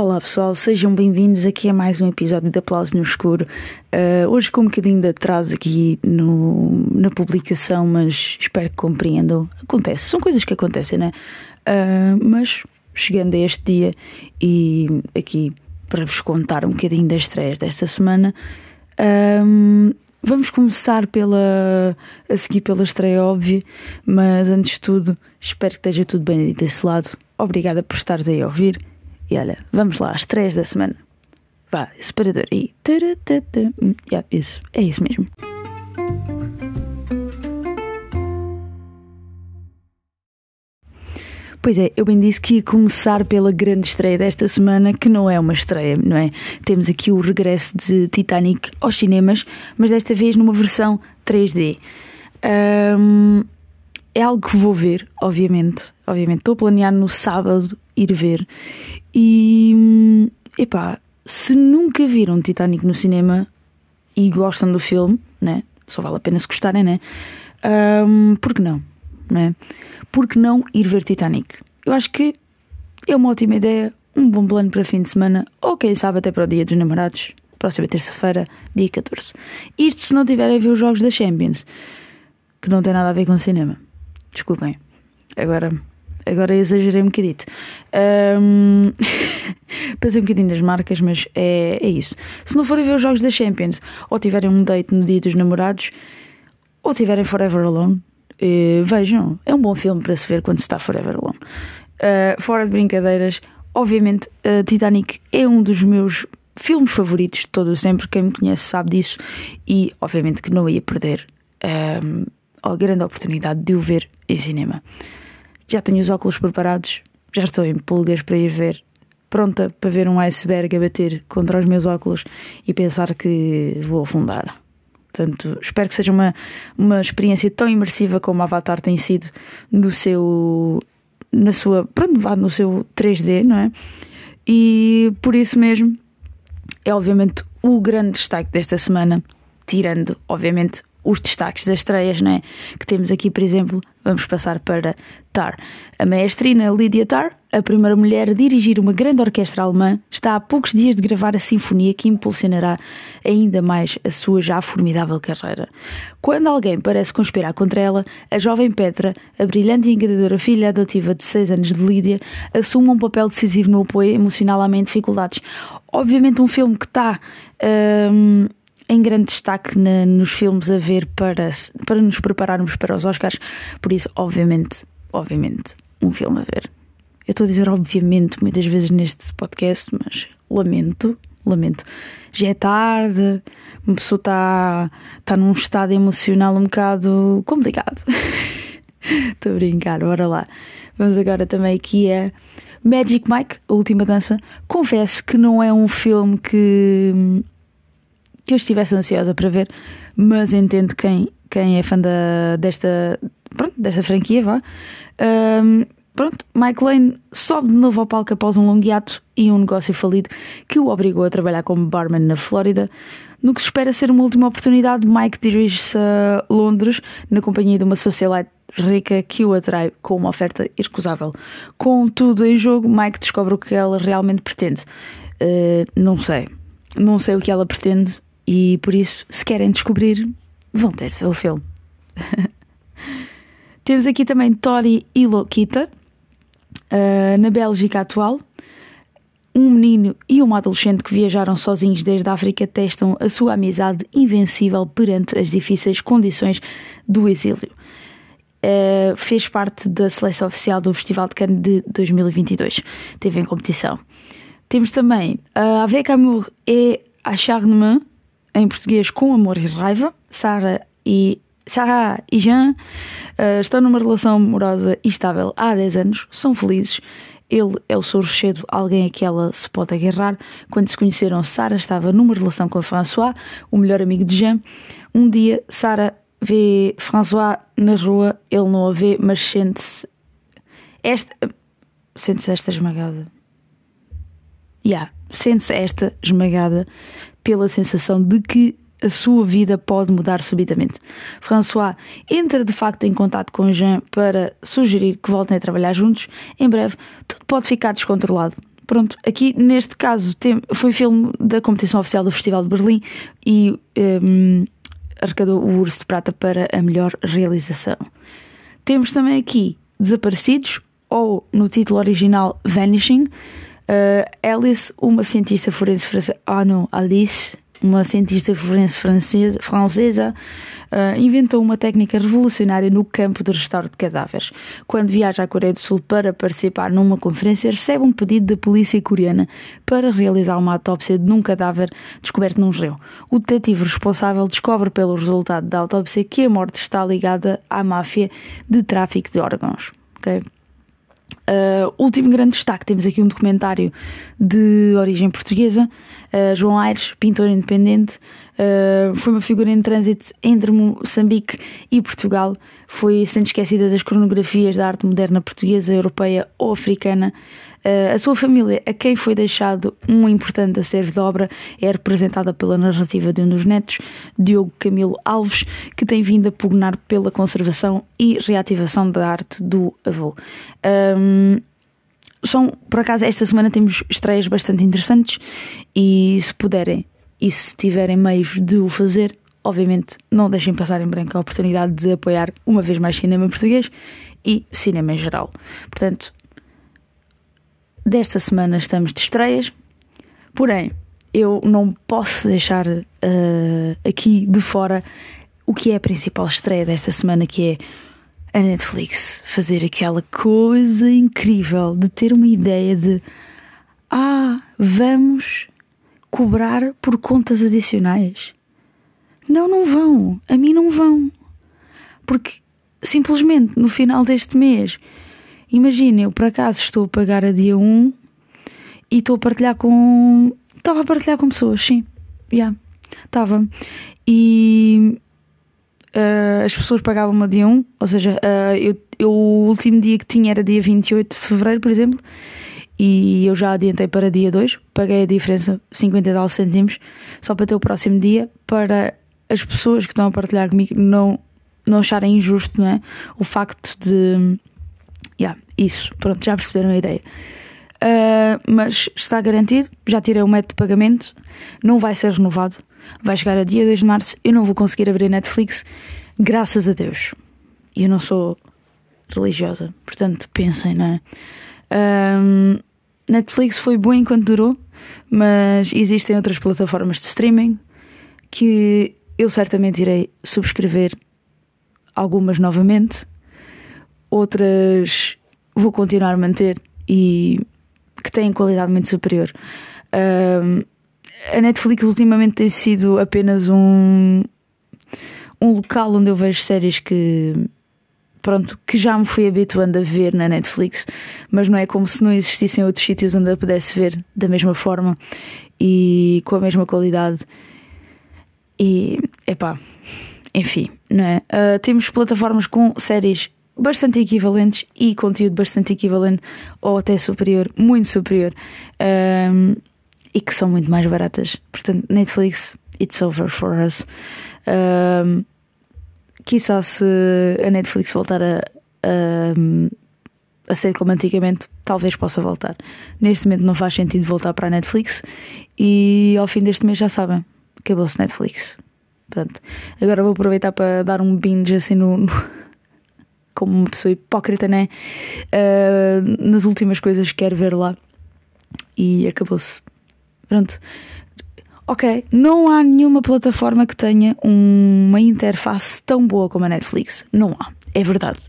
Olá pessoal, sejam bem-vindos aqui a mais um episódio de Aplauso no Escuro. Uh, hoje com um bocadinho de atraso aqui no, na publicação, mas espero que compreendam. Acontece, são coisas que acontecem, né? Uh, mas chegando a este dia e aqui para vos contar um bocadinho das estreias desta semana, um, vamos começar pela a seguir pela estreia óbvia, mas antes de tudo, espero que esteja tudo bem desse lado. Obrigada por estares aí a ouvir. E olha, vamos lá, às três da semana. Vá, separador aí. Hum, yeah, isso, é isso mesmo. Pois é, eu bem disse que ia começar pela grande estreia desta semana, que não é uma estreia, não é? Temos aqui o regresso de Titanic aos cinemas, mas desta vez numa versão 3D. Um, é algo que vou ver, obviamente. Obviamente, estou a planear no sábado ir ver. E epá, se nunca viram Titanic no cinema e gostam do filme, né? Só vale a pena se gostarem, né? Um, por que não? Né? Por que não ir ver Titanic? Eu acho que é uma ótima ideia, um bom plano para fim de semana, ou quem sabe até para o dia dos namorados, próxima terça-feira, dia 14. Isto se não tiverem a ver os jogos da Champions, que não tem nada a ver com cinema. Desculpem. Agora agora exagerei um bocadito. Um, pensei um bocadinho das marcas, mas é, é isso. Se não forem ver os jogos da Champions, ou tiverem um date no dia dos namorados, ou tiverem Forever Alone, eh, vejam, é um bom filme para se ver quando se está Forever Alone. Uh, fora de brincadeiras, obviamente, uh, Titanic é um dos meus filmes favoritos de todo sempre. Quem me conhece sabe disso, e obviamente que não ia perder um, a grande oportunidade de o ver em cinema. Já tenho os óculos preparados, já estou em pulgas para ir ver, pronta para ver um iceberg a bater contra os meus óculos e pensar que vou afundar. Portanto, espero que seja uma, uma experiência tão imersiva como Avatar tem sido no seu na sua, pronto, no seu 3D, não é? E por isso mesmo é obviamente o grande destaque desta semana, tirando obviamente os destaques das estreias, né? Que temos aqui, por exemplo, vamos passar para Tar. A maestrina Lydia Tar, a primeira mulher a dirigir uma grande orquestra alemã, está há poucos dias de gravar a sinfonia que impulsionará ainda mais a sua já formidável carreira. Quando alguém parece conspirar contra ela, a jovem Petra, a brilhante e encanadora filha adotiva de 6 anos de Lídia, assume um papel decisivo no apoio emocional à mente dificuldades. Obviamente, um filme que está. Hum, em grande destaque na, nos filmes a ver para, para nos prepararmos para os Oscars. Por isso, obviamente, obviamente, um filme a ver. Eu estou a dizer obviamente muitas vezes neste podcast, mas lamento, lamento. Já é tarde, uma pessoa está, está num estado emocional um bocado complicado. Estou a brincar, bora lá. Vamos agora também aqui a Magic Mike, a última dança. Confesso que não é um filme que que eu estivesse ansiosa para ver, mas entendo quem, quem é fã da, desta, pronto, desta franquia, vá. Um, pronto, Mike Lane sobe de novo ao palco após um longo hiato e um negócio falido que o obrigou a trabalhar como barman na Flórida. No que se espera ser uma última oportunidade, Mike dirige-se a Londres na companhia de uma socialite rica que o atrai com uma oferta irrecusável. Com tudo em jogo, Mike descobre o que ela realmente pretende. Uh, não sei. Não sei o que ela pretende e por isso, se querem descobrir, vão ter o filme. Temos aqui também Tori e Lokita, uh, na Bélgica atual. Um menino e uma adolescente que viajaram sozinhos desde a África testam a sua amizade invencível perante as difíceis condições do exílio. Uh, fez parte da seleção oficial do Festival de Cannes de 2022. Teve em competição. Temos também uh, Avec Amour et Acharnement, em português Com Amor e Raiva. Sara e Sarah e Jean uh, estão numa relação amorosa estável há 10 anos, são felizes. Ele é o seu rochedo, alguém a que ela se pode agarrar. Quando se conheceram, Sara estava numa relação com François, o melhor amigo de Jean. Um dia, Sara vê François na rua, ele não a vê, mas sente-se. Esta. Sente-se esta esmagada. yeah, sente-se esta esmagada pela sensação de que a sua vida pode mudar subitamente. François entra de facto em contato com Jean para sugerir que voltem a trabalhar juntos. Em breve, tudo pode ficar descontrolado. Pronto, aqui neste caso foi filme da competição oficial do Festival de Berlim e um, arrecadou o Urso de Prata para a melhor realização. Temos também aqui Desaparecidos, ou no título original Vanishing, uh, Alice, uma cientista forense francesa. Ah, não, Alice uma cientista forense francesa, francesa uh, inventou uma técnica revolucionária no campo do restauro de cadáveres. Quando viaja à Coreia do Sul para participar numa conferência, recebe um pedido da polícia coreana para realizar uma autópsia de um cadáver descoberto num rio. O detetive responsável descobre pelo resultado da autópsia que a morte está ligada à máfia de tráfico de órgãos. Okay? Uh, último grande destaque, temos aqui um documentário de origem portuguesa. Uh, João Aires, pintor independente, uh, foi uma figura em trânsito entre Moçambique e Portugal. Foi sendo esquecida das cronografias da arte moderna portuguesa, europeia ou africana. Uh, a sua família, a quem foi deixado um importante acervo de obra, é representada pela narrativa de um dos netos, Diogo Camilo Alves, que tem vindo a pugnar pela conservação e reativação da arte do avô. Um, são, por acaso, esta semana temos estreias bastante interessantes e se puderem e se tiverem meios de o fazer, obviamente não deixem passar em branco a oportunidade de apoiar uma vez mais cinema português e cinema em geral. Portanto, desta semana estamos de estreias, porém eu não posso deixar uh, aqui de fora o que é a principal estreia desta semana, que é a Netflix fazer aquela coisa incrível de ter uma ideia de ah, vamos cobrar por contas adicionais. Não, não vão. A mim não vão. Porque simplesmente no final deste mês Imagina, eu por acaso estou a pagar a dia 1 e estou a partilhar com. Estava a partilhar com pessoas, sim. Já. Yeah, estava. E uh, as pessoas pagavam-me a dia 1, ou seja, uh, eu, eu, o último dia que tinha era dia 28 de fevereiro, por exemplo, e eu já adiantei para dia 2, paguei a diferença 50 e cêntimos, só para ter o próximo dia, para as pessoas que estão a partilhar comigo não, não acharem injusto, não é? O facto de Yeah, isso, pronto, já perceberam a ideia. Uh, mas está garantido, já tirei o método de pagamento, não vai ser renovado, vai chegar a dia 2 de março, eu não vou conseguir abrir Netflix, graças a Deus. E eu não sou religiosa, portanto pensem, não é? Um, Netflix foi bom enquanto durou, mas existem outras plataformas de streaming que eu certamente irei subscrever algumas novamente outras vou continuar a manter e que têm qualidade muito superior. Um, a Netflix ultimamente tem sido apenas um, um local onde eu vejo séries que pronto, que já me fui habituando a ver na Netflix, mas não é como se não existissem outros sítios onde eu pudesse ver da mesma forma e com a mesma qualidade. E epá, enfim, não é? Uh, temos plataformas com séries bastante equivalentes e conteúdo bastante equivalente ou até superior, muito superior, um, e que são muito mais baratas. Portanto, Netflix, it's over for us. Um, Quizá se a Netflix voltar a, a, a ser como antigamente, talvez possa voltar. Neste momento não faz sentido voltar para a Netflix e ao fim deste mês já sabem, acabou-se Netflix. Pronto. Agora vou aproveitar para dar um binge assim no, no como uma pessoa hipócrita, né? Uh, nas últimas coisas que quero ver lá. E acabou-se. Pronto. Ok, não há nenhuma plataforma que tenha uma interface tão boa como a Netflix. Não há, é verdade.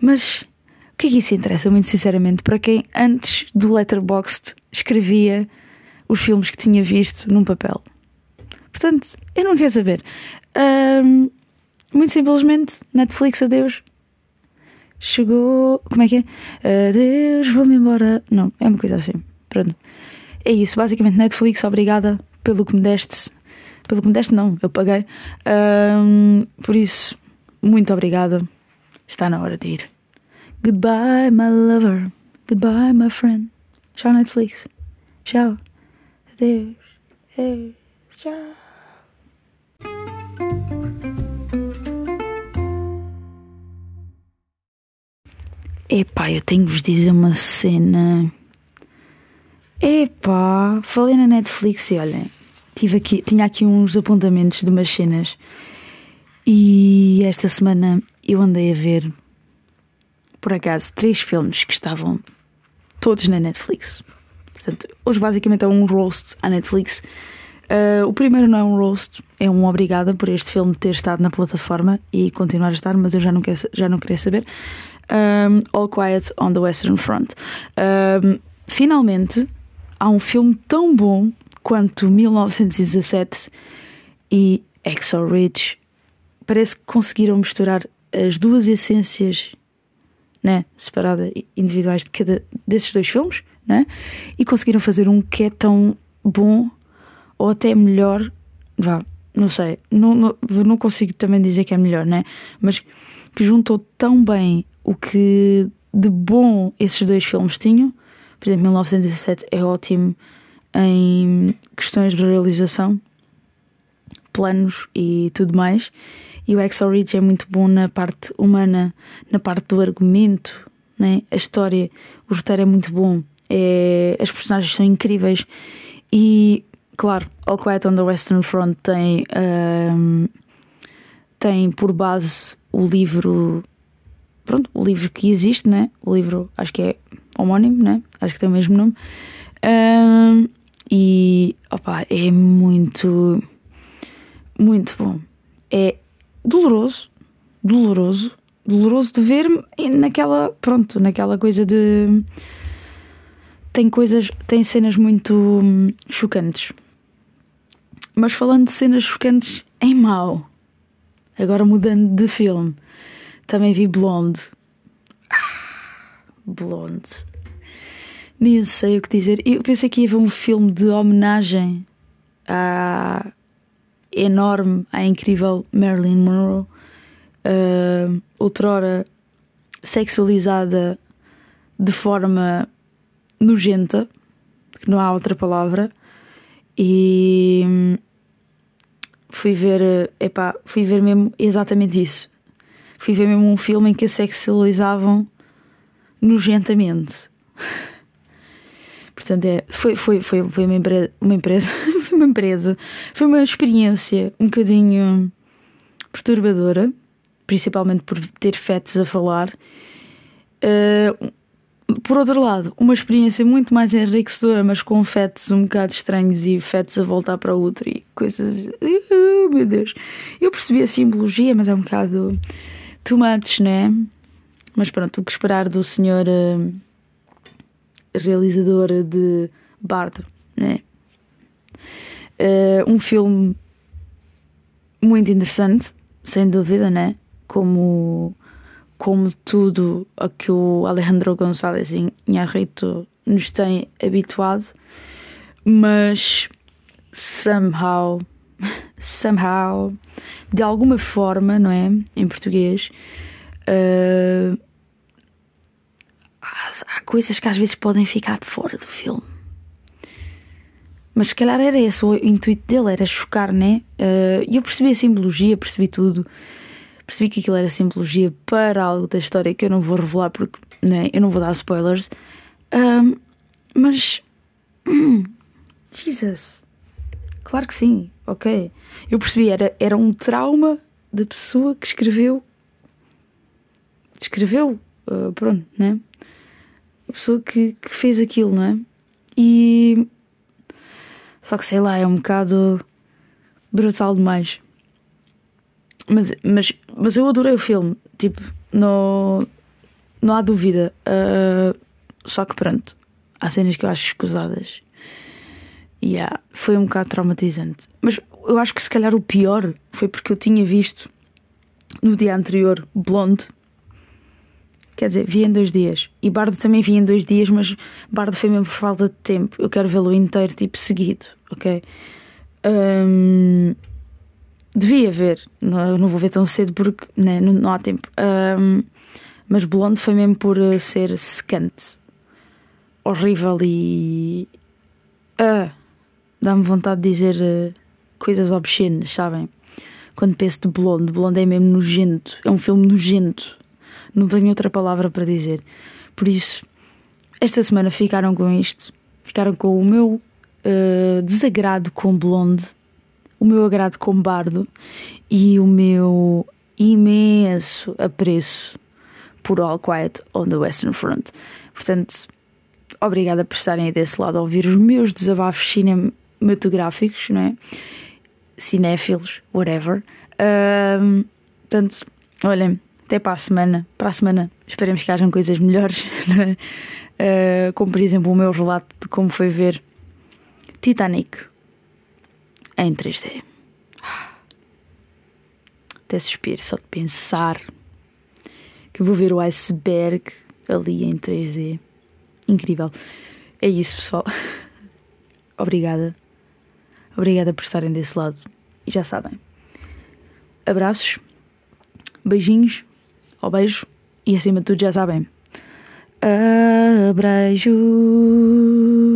Mas o que é que isso interessa, muito sinceramente, para quem antes do Letterboxd escrevia os filmes que tinha visto num papel? Portanto, eu não quero saber. Um, muito simplesmente, Netflix, adeus. Chegou. Como é que é? Adeus, vou-me embora. Não, é uma coisa assim. Pronto. É isso. Basicamente, Netflix, obrigada pelo que me deste. Pelo que me deste, não, eu paguei. Um, por isso, muito obrigada. Está na hora de ir. Goodbye, my lover. Goodbye, my friend. Tchau, Netflix. tchau. Adeus, adeus, tchau. Epá, eu tenho que vos dizer uma cena. Epá, falei na Netflix e olhem, tive aqui, tinha aqui uns apontamentos de umas cenas e esta semana eu andei a ver, por acaso, três filmes que estavam todos na Netflix. Portanto, hoje basicamente é um roast à Netflix. Uh, o primeiro não é um roast, é um obrigada por este filme ter estado na plataforma e continuar a estar, mas eu já não, já não queria saber. Um, All Quiet on the Western Front. Um, finalmente, há um filme tão bom quanto 1917 e Exo Ridge. Parece que conseguiram misturar as duas essências né, separadas, individuais de cada desses dois filmes, né, e conseguiram fazer um que é tão bom ou até melhor. Vá, não sei, não, não, não consigo também dizer que é melhor, né? Mas que juntou tão bem o que de bom esses dois filmes tinham. Por exemplo, 1917 é ótimo em questões de realização, planos e tudo mais. E o Exo Ridge é muito bom na parte humana, na parte do argumento, né? a história, o roteiro é muito bom, é... as personagens são incríveis. E, claro, All Quiet on the Western Front tem, um, tem por base o livro pronto, o livro que existe, né? O livro acho que é homónimo, né? Acho que tem o mesmo nome. Um, e opa, é muito, muito bom. É doloroso, doloroso, doloroso de ver-me naquela, pronto, naquela coisa de. Tem coisas, tem cenas muito hum, chocantes. Mas falando de cenas chocantes em mau, agora mudando de filme também vi Blonde. Ah, Blonde. Nem sei o que dizer. Eu pensei que ia ver um filme de homenagem à enorme, à incrível Marilyn Monroe, uh, outrora sexualizada de forma nojenta, que não há outra palavra, e hum, fui ver, epá, fui ver mesmo exatamente isso fui ver mesmo um filme em que a sexualizavam nojentamente. Portanto, é, foi, foi, foi, foi uma, empresa, uma empresa, foi uma empresa, foi uma experiência um bocadinho perturbadora, principalmente por ter fetos a falar. Uh, por outro lado, uma experiência muito mais enriquecedora, mas com fetos um bocado estranhos e fetos a voltar para outro e coisas. Uh, meu Deus! Eu percebi a simbologia, mas é um bocado too much, né? Mas pronto, o que esperar do senhor uh, realizador de Bardo, né? Uh, um filme muito interessante, sem dúvida, né? Como, como tudo a que o Alejandro González Inharrito nos tem habituado, mas somehow somehow, de alguma forma, não é? Em português, uh, há coisas que às vezes podem ficar de fora do filme. Mas se calhar era esse o intuito dele, era chocar, né? Uh, e eu percebi a simbologia, percebi tudo. Percebi que aquilo era simbologia para algo da história que eu não vou revelar porque né, eu não vou dar spoilers. Uh, mas. Jesus. Claro que sim ok. Eu percebi, era, era um trauma da pessoa que escreveu. Escreveu, uh, pronto, né? A pessoa que, que fez aquilo, não é? E. Só que sei lá, é um bocado brutal demais. Mas, mas, mas eu adorei o filme, tipo, não, não há dúvida. Uh, só que pronto, há cenas que eu acho escusadas Yeah, foi um bocado traumatizante. Mas eu acho que se calhar o pior foi porque eu tinha visto no dia anterior Blonde. Quer dizer, vi em dois dias. E Bardo também vi em dois dias, mas Bardo foi mesmo por falta de tempo. Eu quero vê-lo inteiro, tipo, seguido, ok? Um, devia ver, não, não vou ver tão cedo porque né, não, não há tempo. Um, mas Blonde foi mesmo por ser secante, horrível e, Ah, dá-me vontade de dizer uh, coisas obscenas, sabem? Quando penso de Blonde, Blonde é mesmo nojento, é um filme nojento. Não tenho outra palavra para dizer. Por isso, esta semana ficaram com isto, ficaram com o meu uh, desagrado com Blonde, o meu agrado com Bardo e o meu imenso apreço por All Quiet on the Western Front. Portanto, obrigada por estarem aí desse lado a ouvir os meus desabafos cinematográficos, não é? Cinéfilos, whatever. Um, portanto, olhem, até para a semana. Para a semana esperemos que hajam coisas melhores, não é? Uh, como por exemplo o meu relato de como foi ver Titanic em 3D. Até suspiro só de pensar que vou ver o iceberg ali em 3D. Incrível. É isso, pessoal. Obrigada. Obrigada por estarem desse lado. E já sabem. Abraços, beijinhos, ao beijo e acima de tudo já sabem. Abraço.